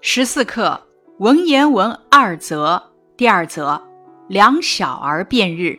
十四课文言文二则第二则两小儿辩日。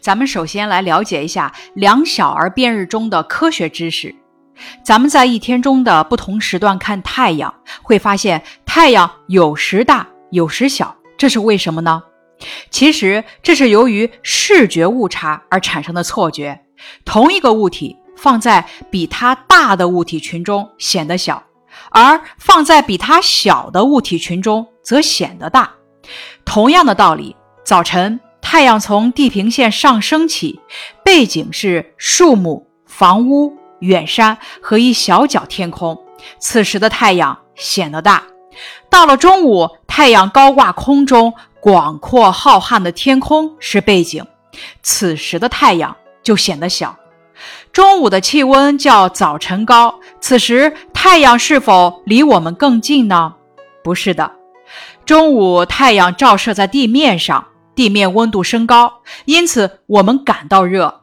咱们首先来了解一下两小儿辩日中的科学知识。咱们在一天中的不同时段看太阳，会发现太阳有时大有时小，这是为什么呢？其实这是由于视觉误差而产生的错觉。同一个物体放在比它大的物体群中显得小。而放在比它小的物体群中，则显得大。同样的道理，早晨太阳从地平线上升起，背景是树木、房屋、远山和一小角天空，此时的太阳显得大。到了中午，太阳高挂空中，广阔浩瀚的天空是背景，此时的太阳就显得小。中午的气温较早晨高，此时太阳是否离我们更近呢？不是的，中午太阳照射在地面上，地面温度升高，因此我们感到热；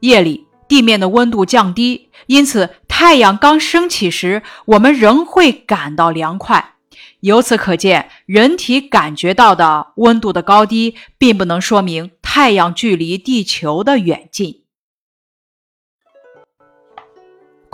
夜里地面的温度降低，因此太阳刚升起时，我们仍会感到凉快。由此可见，人体感觉到的温度的高低，并不能说明太阳距离地球的远近。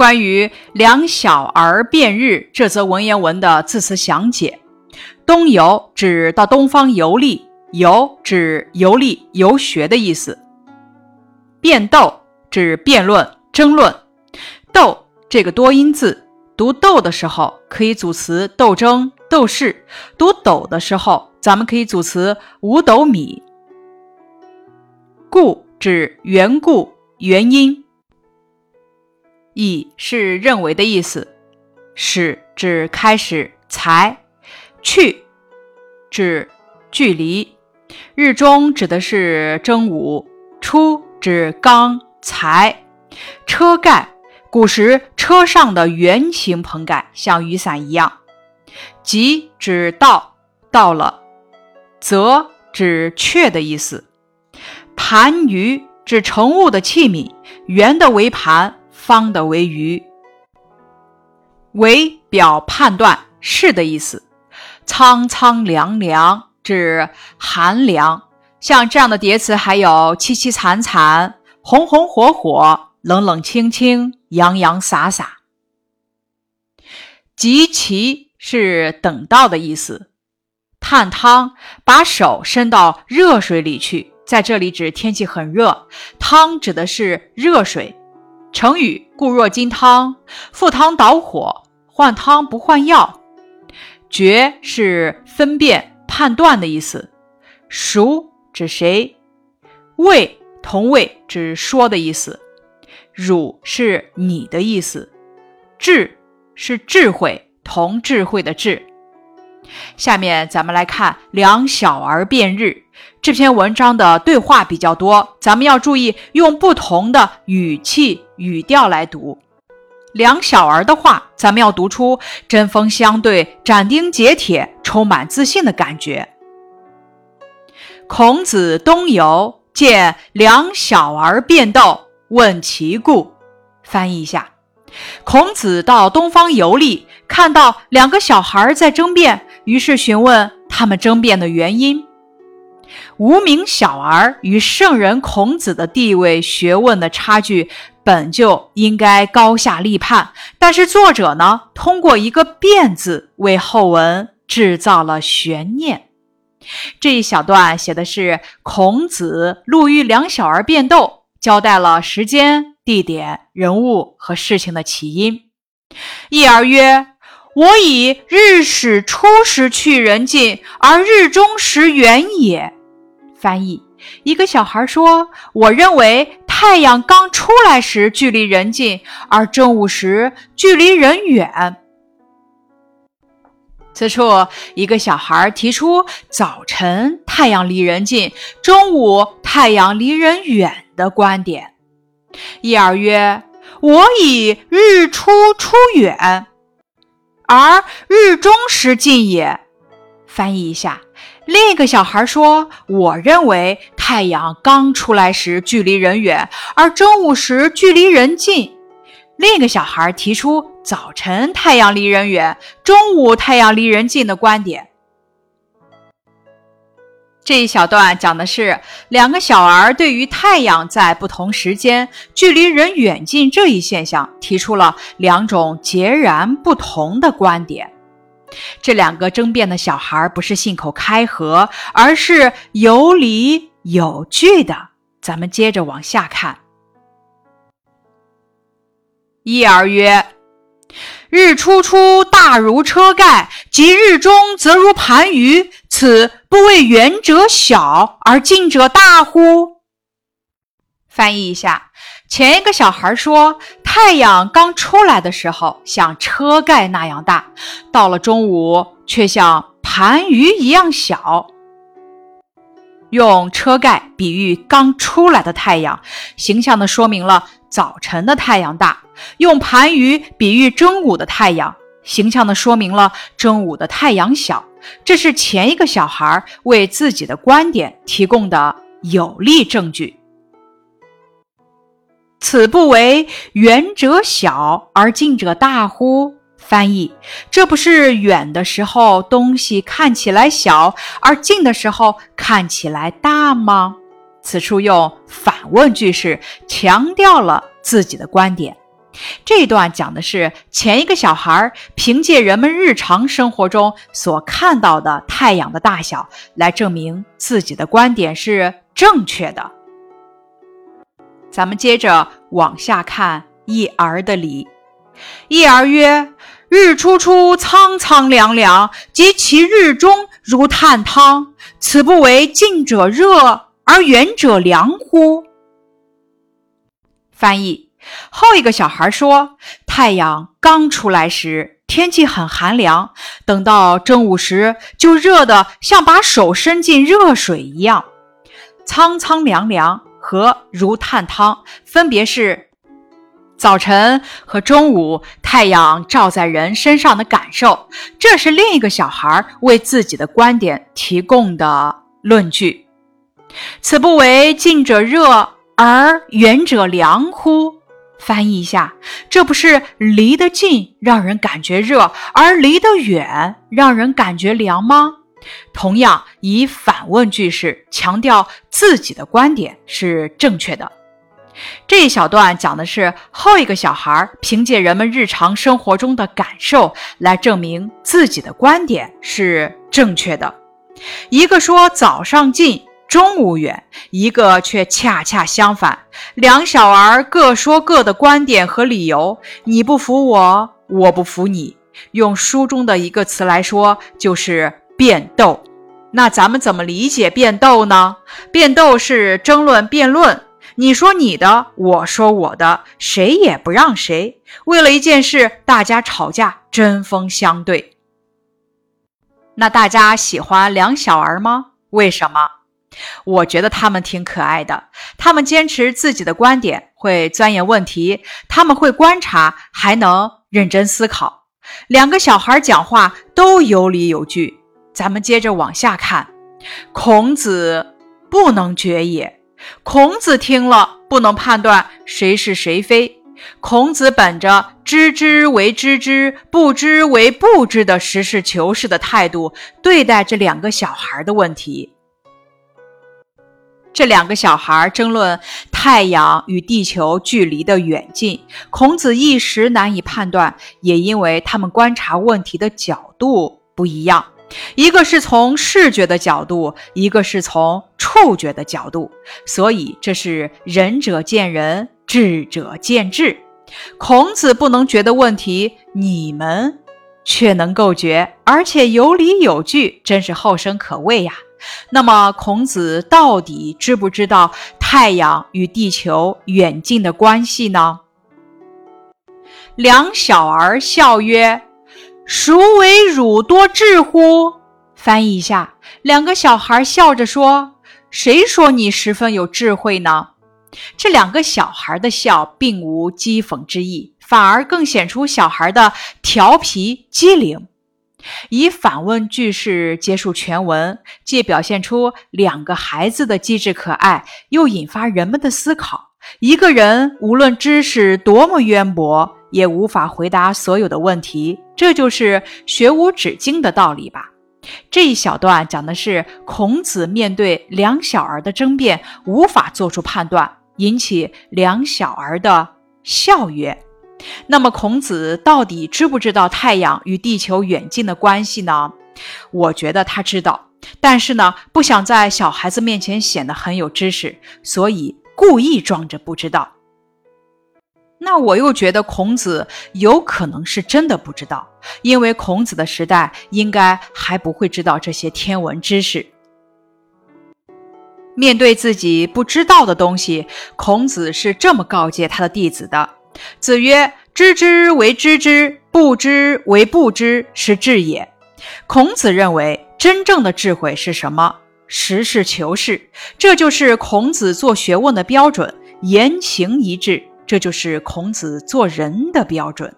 关于“两小儿辩日”这则文言文的字词详解：“东游”指到东方游历，“游”指游历、游学的意思；“辩斗”指辩论、争论。“斗”这个多音字，读“斗”的时候可以组词“斗争”“斗士”；读“斗”的时候，咱们可以组词“五斗米”。“故”指缘故、原因。以是认为的意思，始指开始，才去指距离，日中指的是正午，初指刚才，车盖古时车上的圆形棚盖，像雨伞一样。即指到到了，则指却的意思。盘盂指盛物的器皿，圆的为盘。方的为鱼，为表判断是的意思。苍苍凉凉指寒凉，像这样的叠词还有凄凄惨惨、红红火火、冷冷清清、洋洋洒洒。及其是等到的意思。探汤，把手伸到热水里去，在这里指天气很热，汤指的是热水。成语“固若金汤”，赴汤蹈火，换汤不换药。决是分辨、判断的意思。孰指谁？谓同谓指说的意思。汝是你的意思。智是智慧，同智慧的智。下面咱们来看“两小儿辩日”这篇文章的对话比较多，咱们要注意用不同的语气语调来读。两小儿的话，咱们要读出针锋相对、斩钉截铁、充满自信的感觉。孔子东游，见两小儿辩斗，问其故。翻译一下：孔子到东方游历，看到两个小孩在争辩。于是询问他们争辩的原因。无名小儿与圣人孔子的地位、学问的差距本就应该高下立判，但是作者呢，通过一个“辩”字为后文制造了悬念。这一小段写的是孔子路遇两小儿辩斗，交代了时间、地点、人物和事情的起因。一儿曰。我以日始初时去人近，而日中时远也。翻译：一个小孩说：“我认为太阳刚出来时距离人近，而正午时距离人远。”此处，一个小孩提出早晨太阳离人近，中午太阳离人远的观点。一儿曰：“我以日出出远。”而日中时近也。翻译一下，另一个小孩说：“我认为太阳刚出来时距离人远，而中午时距离人近。另一个小孩提出早晨太阳离人远，中午太阳离人近的观点。这一小段讲的是两个小儿对于太阳在不同时间距离人远近这一现象提出了两种截然不同的观点。这两个争辩的小孩不是信口开河，而是有理有据的。咱们接着往下看。一儿曰：“日初出，大如车盖；及日中，则如盘盂。此不为远者小而近者大乎？”翻译一下，前一个小孩说，太阳刚出来的时候像车盖那样大，到了中午却像盘盂一样小。用车盖比喻刚出来的太阳，形象地说明了早晨的太阳大；用盘盂比喻中午的太阳，形象地说明了中午的太阳小。这是前一个小孩为自己的观点提供的有力证据。此不为远者小而近者大乎？翻译：这不是远的时候东西看起来小，而近的时候看起来大吗？此处用反问句式强调了自己的观点。这段讲的是前一个小孩凭借人们日常生活中所看到的太阳的大小来证明自己的观点是正确的。咱们接着往下看一儿的理。一儿曰：“日初出，苍苍凉凉；及其日中，如炭汤。此不为近者热而远者凉乎？”翻译：后一个小孩说，太阳刚出来时，天气很寒凉；等到正午时，就热得像把手伸进热水一样。苍苍凉凉和如炭汤，分别是。早晨和中午，太阳照在人身上的感受，这是另一个小孩为自己的观点提供的论据。此不为近者热而远者凉乎？翻译一下，这不是离得近让人感觉热，而离得远让人感觉凉吗？同样以反问句式强调自己的观点是正确的。这一小段讲的是后一个小孩凭借人们日常生活中的感受来证明自己的观点是正确的。一个说早上近，中午远，一个却恰恰相反。两小儿各说各的观点和理由，你不服我，我不服你。用书中的一个词来说，就是辩斗。那咱们怎么理解辩斗呢？辩斗是争论、辩论。你说你的，我说我的，谁也不让谁。为了一件事，大家吵架，针锋相对。那大家喜欢两小儿吗？为什么？我觉得他们挺可爱的。他们坚持自己的观点，会钻研问题，他们会观察，还能认真思考。两个小孩讲话都有理有据。咱们接着往下看，孔子不能决也。孔子听了，不能判断谁是谁非。孔子本着知之为知之，不知为不知的实事求是的态度对待这两个小孩的问题。这两个小孩争论太阳与地球距离的远近，孔子一时难以判断，也因为他们观察问题的角度不一样。一个是从视觉的角度，一个是从触觉的角度，所以这是仁者见仁，智者见智。孔子不能觉的问题，你们却能够觉，而且有理有据，真是后生可畏呀。那么，孔子到底知不知道太阳与地球远近的关系呢？两小儿笑曰。孰为汝多智乎？翻译一下，两个小孩笑着说：“谁说你十分有智慧呢？”这两个小孩的笑并无讥讽之意，反而更显出小孩的调皮机灵。以反问句式结束全文，既表现出两个孩子的机智可爱，又引发人们的思考。一个人无论知识多么渊博，也无法回答所有的问题，这就是学无止境的道理吧。这一小段讲的是孔子面对两小儿的争辩，无法做出判断，引起两小儿的笑曰。那么，孔子到底知不知道太阳与地球远近的关系呢？我觉得他知道，但是呢，不想在小孩子面前显得很有知识，所以故意装着不知道。那我又觉得孔子有可能是真的不知道，因为孔子的时代应该还不会知道这些天文知识。面对自己不知道的东西，孔子是这么告诫他的弟子的：“子曰，知之为知之，不知为不知，是智也。”孔子认为，真正的智慧是什么？实事求是，这就是孔子做学问的标准，言行一致。这就是孔子做人的标准。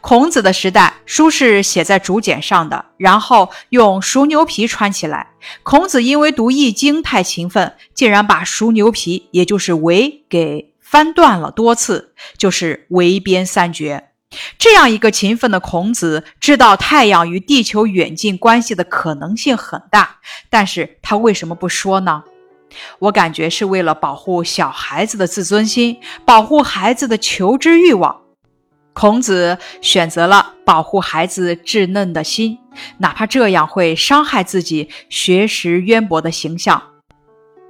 孔子的时代，书是写在竹简上的，然后用熟牛皮穿起来。孔子因为读《易经》太勤奋，竟然把熟牛皮，也就是围，给翻断了多次，就是围边三绝。这样一个勤奋的孔子，知道太阳与地球远近关系的可能性很大，但是他为什么不说呢？我感觉是为了保护小孩子的自尊心，保护孩子的求知欲望，孔子选择了保护孩子稚嫩的心，哪怕这样会伤害自己学识渊博的形象。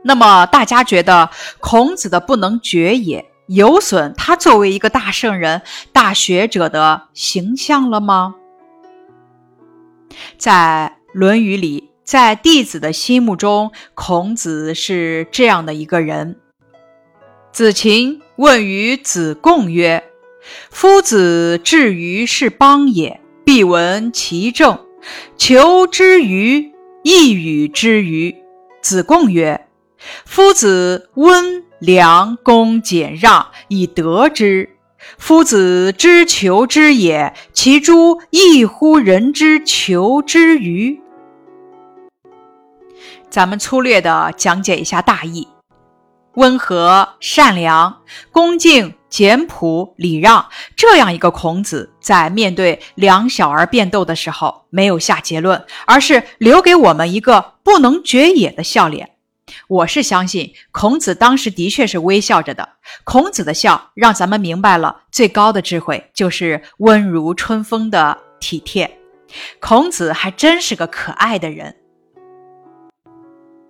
那么，大家觉得孔子的不能决也有损他作为一个大圣人、大学者的形象了吗？在《论语》里。在弟子的心目中，孔子是这样的一个人。子禽问于子贡曰：“夫子至于是邦也，必闻其政，求之于亦与之于。”子贡曰：“夫子温良恭俭让，以得之。夫子之求之也，其诸异乎人之求之于？”咱们粗略的讲解一下大意：温和、善良、恭敬、简朴、礼让，这样一个孔子，在面对两小儿辩斗的时候，没有下结论，而是留给我们一个不能绝也的笑脸。我是相信孔子当时的确是微笑着的。孔子的笑，让咱们明白了最高的智慧，就是温如春风的体贴。孔子还真是个可爱的人。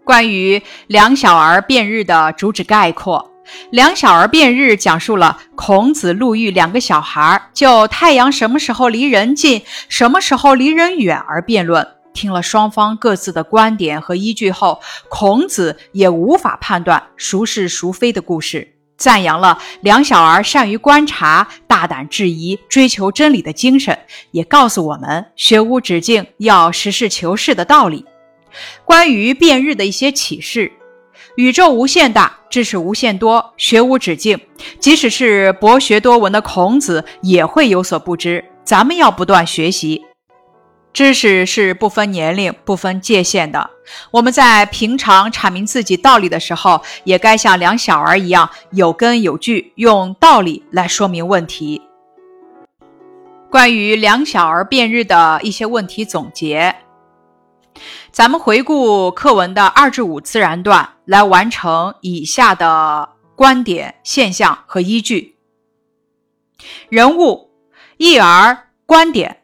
关于两小儿辩日的主旨概括：两小儿辩日讲述了孔子、路遇两个小孩就太阳什么时候离人近、什么时候离人远而辩论。听了双方各自的观点和依据后，孔子也无法判断孰是孰非的故事，赞扬了两小儿善于观察、大胆质疑、追求真理的精神，也告诉我们学无止境、要实事求是的道理。关于变日的一些启示：宇宙无限大，知识无限多，学无止境。即使是博学多闻的孔子，也会有所不知。咱们要不断学习，知识是不分年龄、不分界限的。我们在平常阐明自己道理的时候，也该像两小儿一样有根有据，用道理来说明问题。关于两小儿辩日的一些问题总结。咱们回顾课文的二至五自然段，来完成以下的观点、现象和依据。人物一儿观点：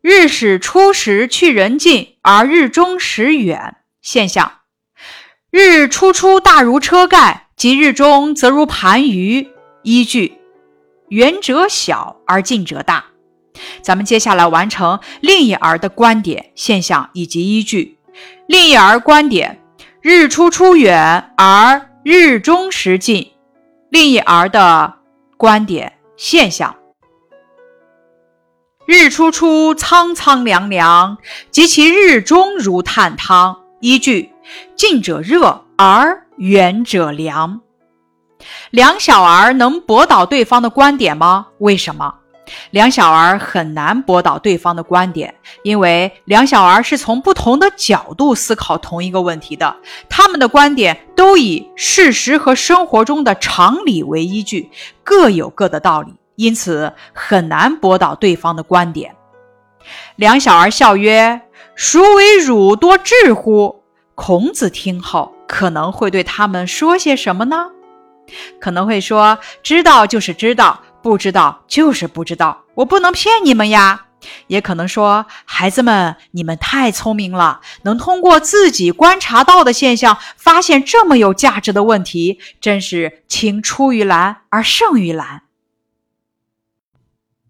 日始出时去人近，而日中时远。现象：日初出大如车盖，及日中则如盘盂。依据：远者小而近者大。咱们接下来完成另一儿的观点、现象以及依据。另一儿观点：日出出远而日中时近。另一儿的观点现象：日出出苍苍凉凉，及其日中如炭汤。依据：近者热而远者凉。两小儿能驳倒对方的观点吗？为什么？两小儿很难驳倒对方的观点，因为两小儿是从不同的角度思考同一个问题的，他们的观点都以事实和生活中的常理为依据，各有各的道理，因此很难驳倒对方的观点。两小儿笑曰：“孰为汝多智乎？”孔子听后，可能会对他们说些什么呢？可能会说：“知道就是知道。”不知道就是不知道，我不能骗你们呀。也可能说，孩子们，你们太聪明了，能通过自己观察到的现象，发现这么有价值的问题，真是青出于蓝而胜于蓝。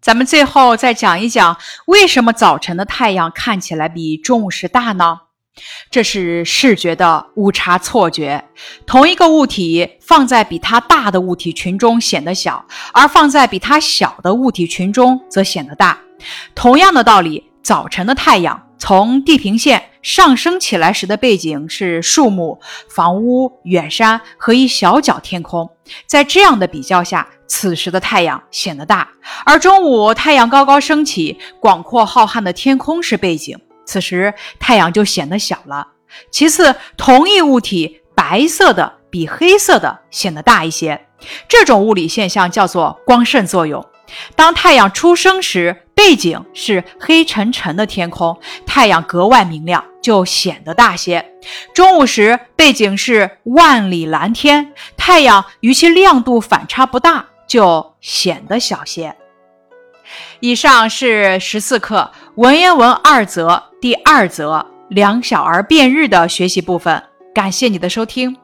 咱们最后再讲一讲，为什么早晨的太阳看起来比中午时大呢？这是视觉的误差错觉。同一个物体放在比它大的物体群中显得小，而放在比它小的物体群中则显得大。同样的道理，早晨的太阳从地平线上升起来时的背景是树木、房屋、远山和一小角天空。在这样的比较下，此时的太阳显得大，而中午太阳高高升起，广阔浩瀚的天空是背景。此时太阳就显得小了。其次，同一物体，白色的比黑色的显得大一些。这种物理现象叫做光渗作用。当太阳出生时，背景是黑沉沉的天空，太阳格外明亮，就显得大些。中午时，背景是万里蓝天，太阳与其亮度反差不大，就显得小些。以上是十四课文言文二则第二则两小儿辩日的学习部分，感谢你的收听。